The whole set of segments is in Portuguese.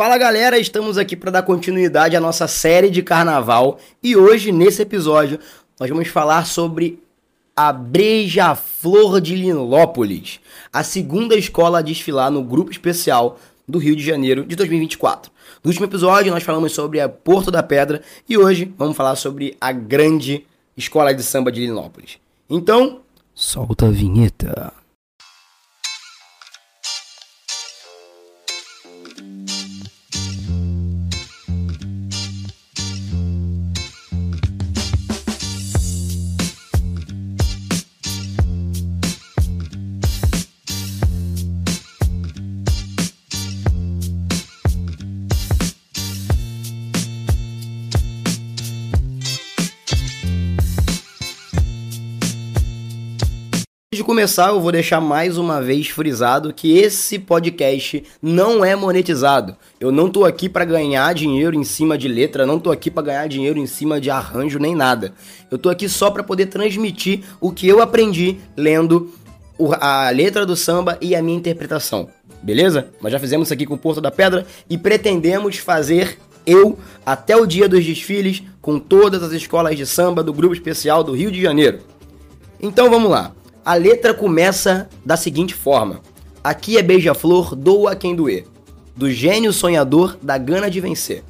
Fala galera, estamos aqui para dar continuidade à nossa série de carnaval e hoje, nesse episódio, nós vamos falar sobre a Breja-Flor de Linópolis, a segunda escola a desfilar no grupo especial do Rio de Janeiro de 2024. No último episódio, nós falamos sobre a Porto da Pedra e hoje vamos falar sobre a grande escola de samba de Linópolis. Então, solta a vinheta. De começar, eu vou deixar mais uma vez frisado que esse podcast não é monetizado. Eu não tô aqui para ganhar dinheiro em cima de letra, não tô aqui para ganhar dinheiro em cima de arranjo nem nada. Eu tô aqui só para poder transmitir o que eu aprendi lendo a letra do samba e a minha interpretação. Beleza? Nós já fizemos isso aqui com o Porto da Pedra e pretendemos fazer eu até o dia dos desfiles com todas as escolas de samba do grupo especial do Rio de Janeiro. Então vamos lá. A letra começa da seguinte forma: Aqui é beija-flor, doa quem doer. Do gênio sonhador, da gana de vencer.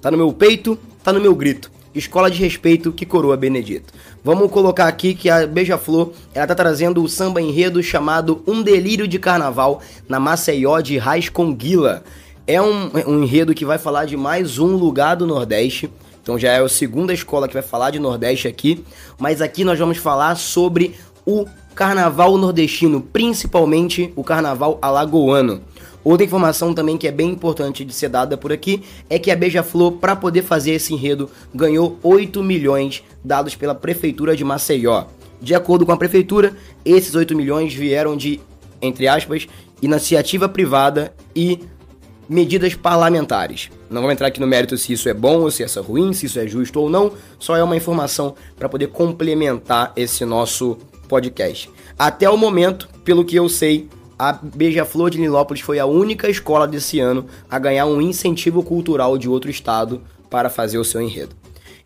Tá no meu peito, tá no meu grito. Escola de respeito que coroa Benedito. Vamos colocar aqui que a Beija-Flor, ela tá trazendo o samba enredo chamado Um Delírio de Carnaval na Maceió de Raiz Conguila. É um, um enredo que vai falar de mais um lugar do Nordeste. Então já é a segunda escola que vai falar de Nordeste aqui. Mas aqui nós vamos falar sobre o carnaval nordestino, principalmente o carnaval alagoano. Outra informação também que é bem importante de ser dada por aqui é que a Beija-Flor, para poder fazer esse enredo, ganhou 8 milhões dados pela Prefeitura de Maceió. De acordo com a Prefeitura, esses 8 milhões vieram de, entre aspas, iniciativa privada e medidas parlamentares. Não vou entrar aqui no mérito se isso é bom ou se isso é ruim, se isso é justo ou não, só é uma informação para poder complementar esse nosso podcast. Até o momento, pelo que eu sei, a Beija-Flor de Nilópolis foi a única escola desse ano a ganhar um incentivo cultural de outro estado para fazer o seu enredo.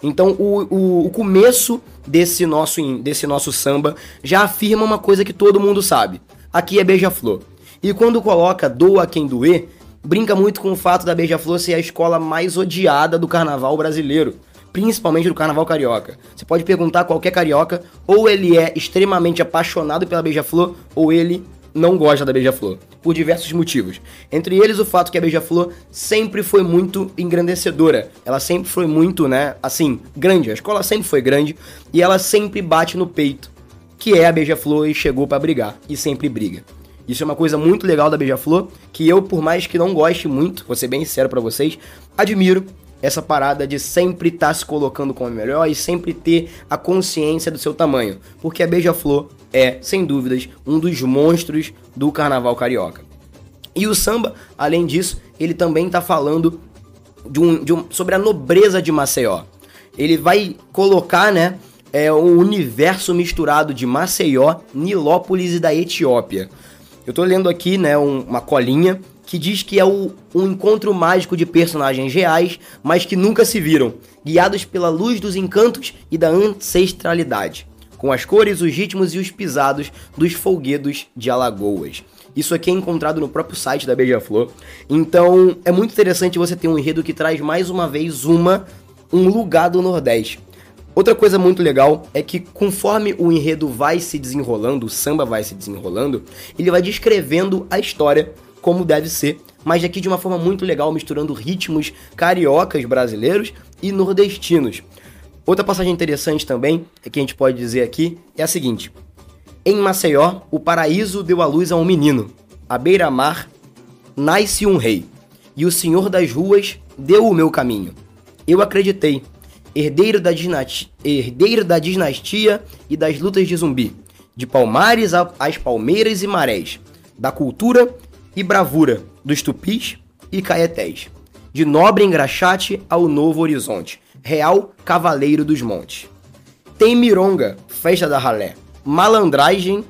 Então, o, o, o, começo desse nosso, desse nosso samba já afirma uma coisa que todo mundo sabe. Aqui é Beija-Flor. E quando coloca Doa Quem Doer, brinca muito com o fato da Beija-Flor ser a escola mais odiada do carnaval brasileiro principalmente do carnaval carioca. Você pode perguntar a qualquer carioca, ou ele é extremamente apaixonado pela Beija-Flor, ou ele não gosta da Beija-Flor, por diversos motivos. Entre eles o fato que a Beija-Flor sempre foi muito engrandecedora. Ela sempre foi muito, né, assim, grande. A escola sempre foi grande e ela sempre bate no peito, que é a Beija-Flor e chegou para brigar e sempre briga. Isso é uma coisa muito legal da Beija-Flor, que eu, por mais que não goste muito, vou ser bem sincero para vocês, admiro essa parada de sempre estar tá se colocando como melhor e sempre ter a consciência do seu tamanho, porque a Beija-Flor é, sem dúvidas, um dos monstros do carnaval carioca. E o samba, além disso, ele também está falando de um, de um, sobre a nobreza de Maceió. Ele vai colocar, né, é, um universo misturado de Maceió, Nilópolis e da Etiópia. Eu tô lendo aqui, né, um, uma colinha que diz que é o, um encontro mágico de personagens reais, mas que nunca se viram, guiados pela luz dos encantos e da ancestralidade, com as cores, os ritmos e os pisados dos folguedos de Alagoas. Isso aqui é encontrado no próprio site da Beija-Flor. Então, é muito interessante você ter um enredo que traz mais uma vez uma um lugar do Nordeste. Outra coisa muito legal é que conforme o enredo vai se desenrolando, o samba vai se desenrolando, ele vai descrevendo a história como deve ser, mas aqui de uma forma muito legal, misturando ritmos cariocas brasileiros e nordestinos. Outra passagem interessante também, que a gente pode dizer aqui, é a seguinte: Em Maceió, o paraíso deu à luz a um menino. À beira-mar nasce um rei, e o senhor das ruas deu o meu caminho. Eu acreditei, herdeiro da, herdeiro da dinastia e das lutas de zumbi, de palmares às palmeiras e marés, da cultura e bravura dos tupis e caetés, de nobre engraxate ao novo horizonte, real cavaleiro dos montes. Tem mironga, festa da ralé, malandragem,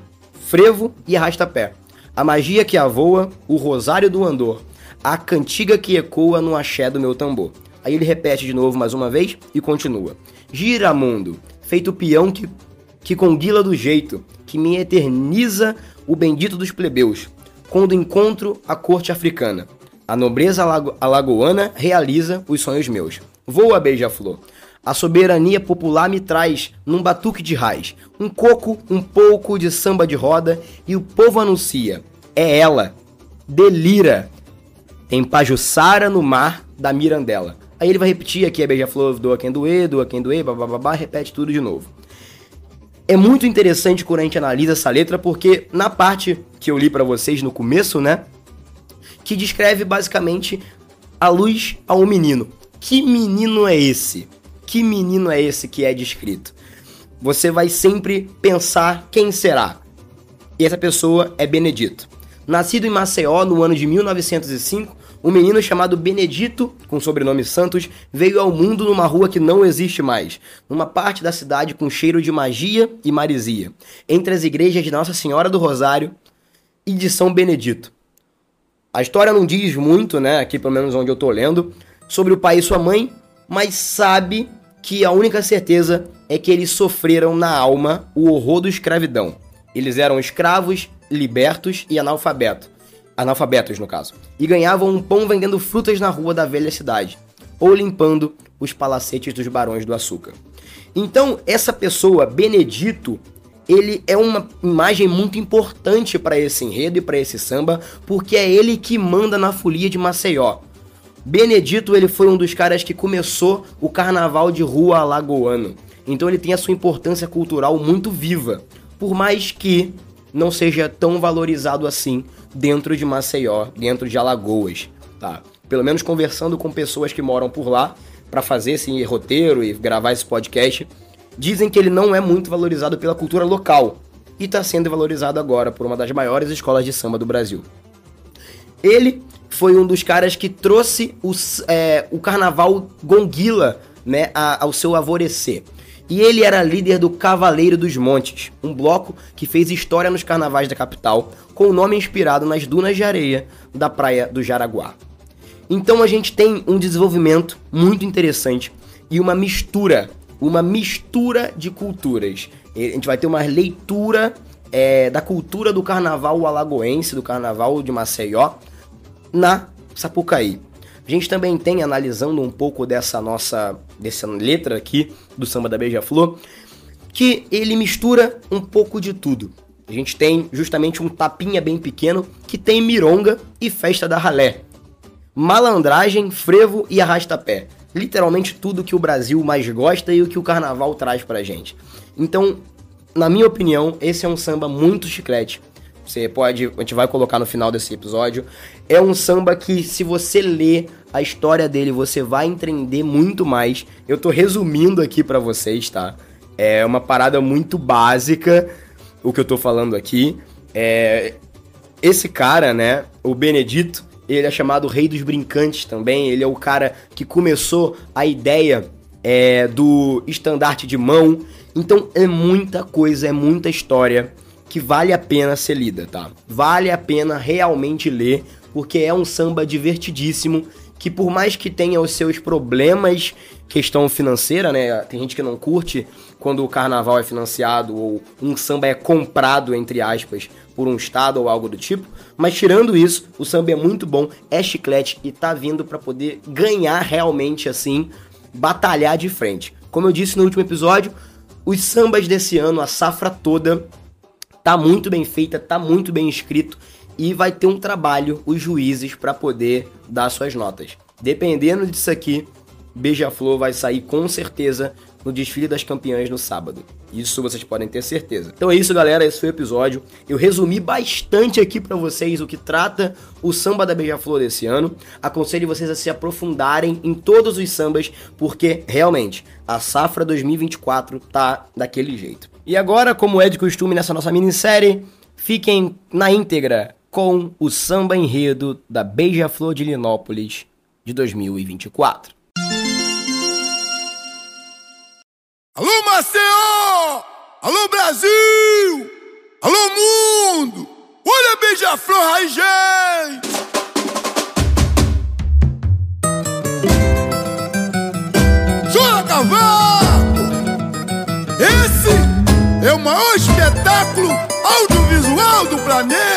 frevo e arrasta-pé, a magia que avoa, o rosário do andor, a cantiga que ecoa no axé do meu tambor. Aí ele repete de novo mais uma vez e continua. Gira mundo, feito peão que, que conguila do jeito, que me eterniza o bendito dos plebeus, quando encontro a corte africana. A nobreza alago alagoana realiza os sonhos meus. Voa, beija-flor. A soberania popular me traz, num batuque de raiz, um coco, um pouco de samba de roda e o povo anuncia. É ela. Delira. Tem Pajussara no mar da Mirandela. Aí ele vai repetir aqui a beija-flor, doa quem doer, doa quem doer, babá, repete tudo de novo. É muito interessante quando a gente analisa essa letra, porque na parte que eu li para vocês no começo, né? Que descreve basicamente a luz a um menino. Que menino é esse? Que menino é esse que é descrito? Você vai sempre pensar quem será. E essa pessoa é Benedito. Nascido em Maceió no ano de 1905, um menino chamado Benedito, com sobrenome Santos, veio ao mundo numa rua que não existe mais, numa parte da cidade com cheiro de magia e marisia, entre as igrejas de Nossa Senhora do Rosário e de São Benedito. A história não diz muito, né, aqui pelo menos onde eu tô lendo, sobre o pai e sua mãe, mas sabe que a única certeza é que eles sofreram na alma o horror da escravidão. Eles eram escravos, libertos e analfabetos analfabetos no caso, e ganhavam um pão vendendo frutas na rua da velha cidade, ou limpando os palacetes dos barões do açúcar. Então, essa pessoa, Benedito, ele é uma imagem muito importante para esse enredo e para esse samba, porque é ele que manda na folia de Maceió. Benedito, ele foi um dos caras que começou o carnaval de rua alagoano. Então ele tem a sua importância cultural muito viva, por mais que não seja tão valorizado assim dentro de Maceió, dentro de Alagoas, tá? Pelo menos conversando com pessoas que moram por lá para fazer esse roteiro e gravar esse podcast, dizem que ele não é muito valorizado pela cultura local e está sendo valorizado agora por uma das maiores escolas de samba do Brasil. Ele foi um dos caras que trouxe os, é, o carnaval gonguila né, a, ao seu alvorecer. E ele era líder do Cavaleiro dos Montes, um bloco que fez história nos carnavais da capital, com o nome inspirado nas dunas de areia da praia do Jaraguá. Então a gente tem um desenvolvimento muito interessante e uma mistura, uma mistura de culturas. A gente vai ter uma leitura é, da cultura do carnaval alagoense, do carnaval de Maceió, na Sapucaí. A gente também tem, analisando um pouco dessa nossa dessa letra aqui do samba da Beija-Flor, que ele mistura um pouco de tudo. A gente tem justamente um tapinha bem pequeno que tem mironga e festa da ralé. Malandragem, frevo e arrasta-pé. Literalmente tudo que o Brasil mais gosta e o que o carnaval traz pra gente. Então, na minha opinião, esse é um samba muito chiclete. Você pode, a gente vai colocar no final desse episódio. É um samba que, se você ler a história dele, você vai entender muito mais. Eu tô resumindo aqui para vocês, tá? É uma parada muito básica o que eu tô falando aqui. É, esse cara, né, o Benedito, ele é chamado Rei dos Brincantes também. Ele é o cara que começou a ideia é, do estandarte de mão. Então é muita coisa, é muita história que vale a pena ser lida, tá? Vale a pena realmente ler, porque é um samba divertidíssimo que por mais que tenha os seus problemas, questão financeira, né? Tem gente que não curte quando o carnaval é financiado ou um samba é comprado, entre aspas, por um estado ou algo do tipo. Mas tirando isso, o samba é muito bom, é chiclete e tá vindo para poder ganhar realmente assim, batalhar de frente. Como eu disse no último episódio, os sambas desse ano, a safra toda, tá muito bem feita, tá muito bem escrito e vai ter um trabalho os juízes para poder dar suas notas. Dependendo disso aqui, Beija-Flor vai sair com certeza no desfile das campeãs no sábado. Isso vocês podem ter certeza. Então é isso, galera. Esse foi o episódio. Eu resumi bastante aqui para vocês o que trata o samba da Beija-Flor desse ano. Aconselho vocês a se aprofundarem em todos os sambas, porque realmente a safra 2024 tá daquele jeito. E agora, como é de costume nessa nossa minissérie, fiquem na íntegra com o samba enredo da Beija-Flor de Linópolis de 2024. Alô Maceió! Alô Brasil! Alô mundo! Olha beija-flor raiz! Jura Cavalo! Esse é o maior espetáculo audiovisual do planeta!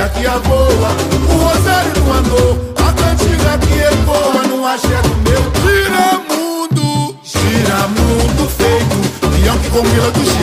música que boa, o rosário não andou, a cantiga que ecoa no axé do meu. Gira mundo, gira mundo feito, peão que combina do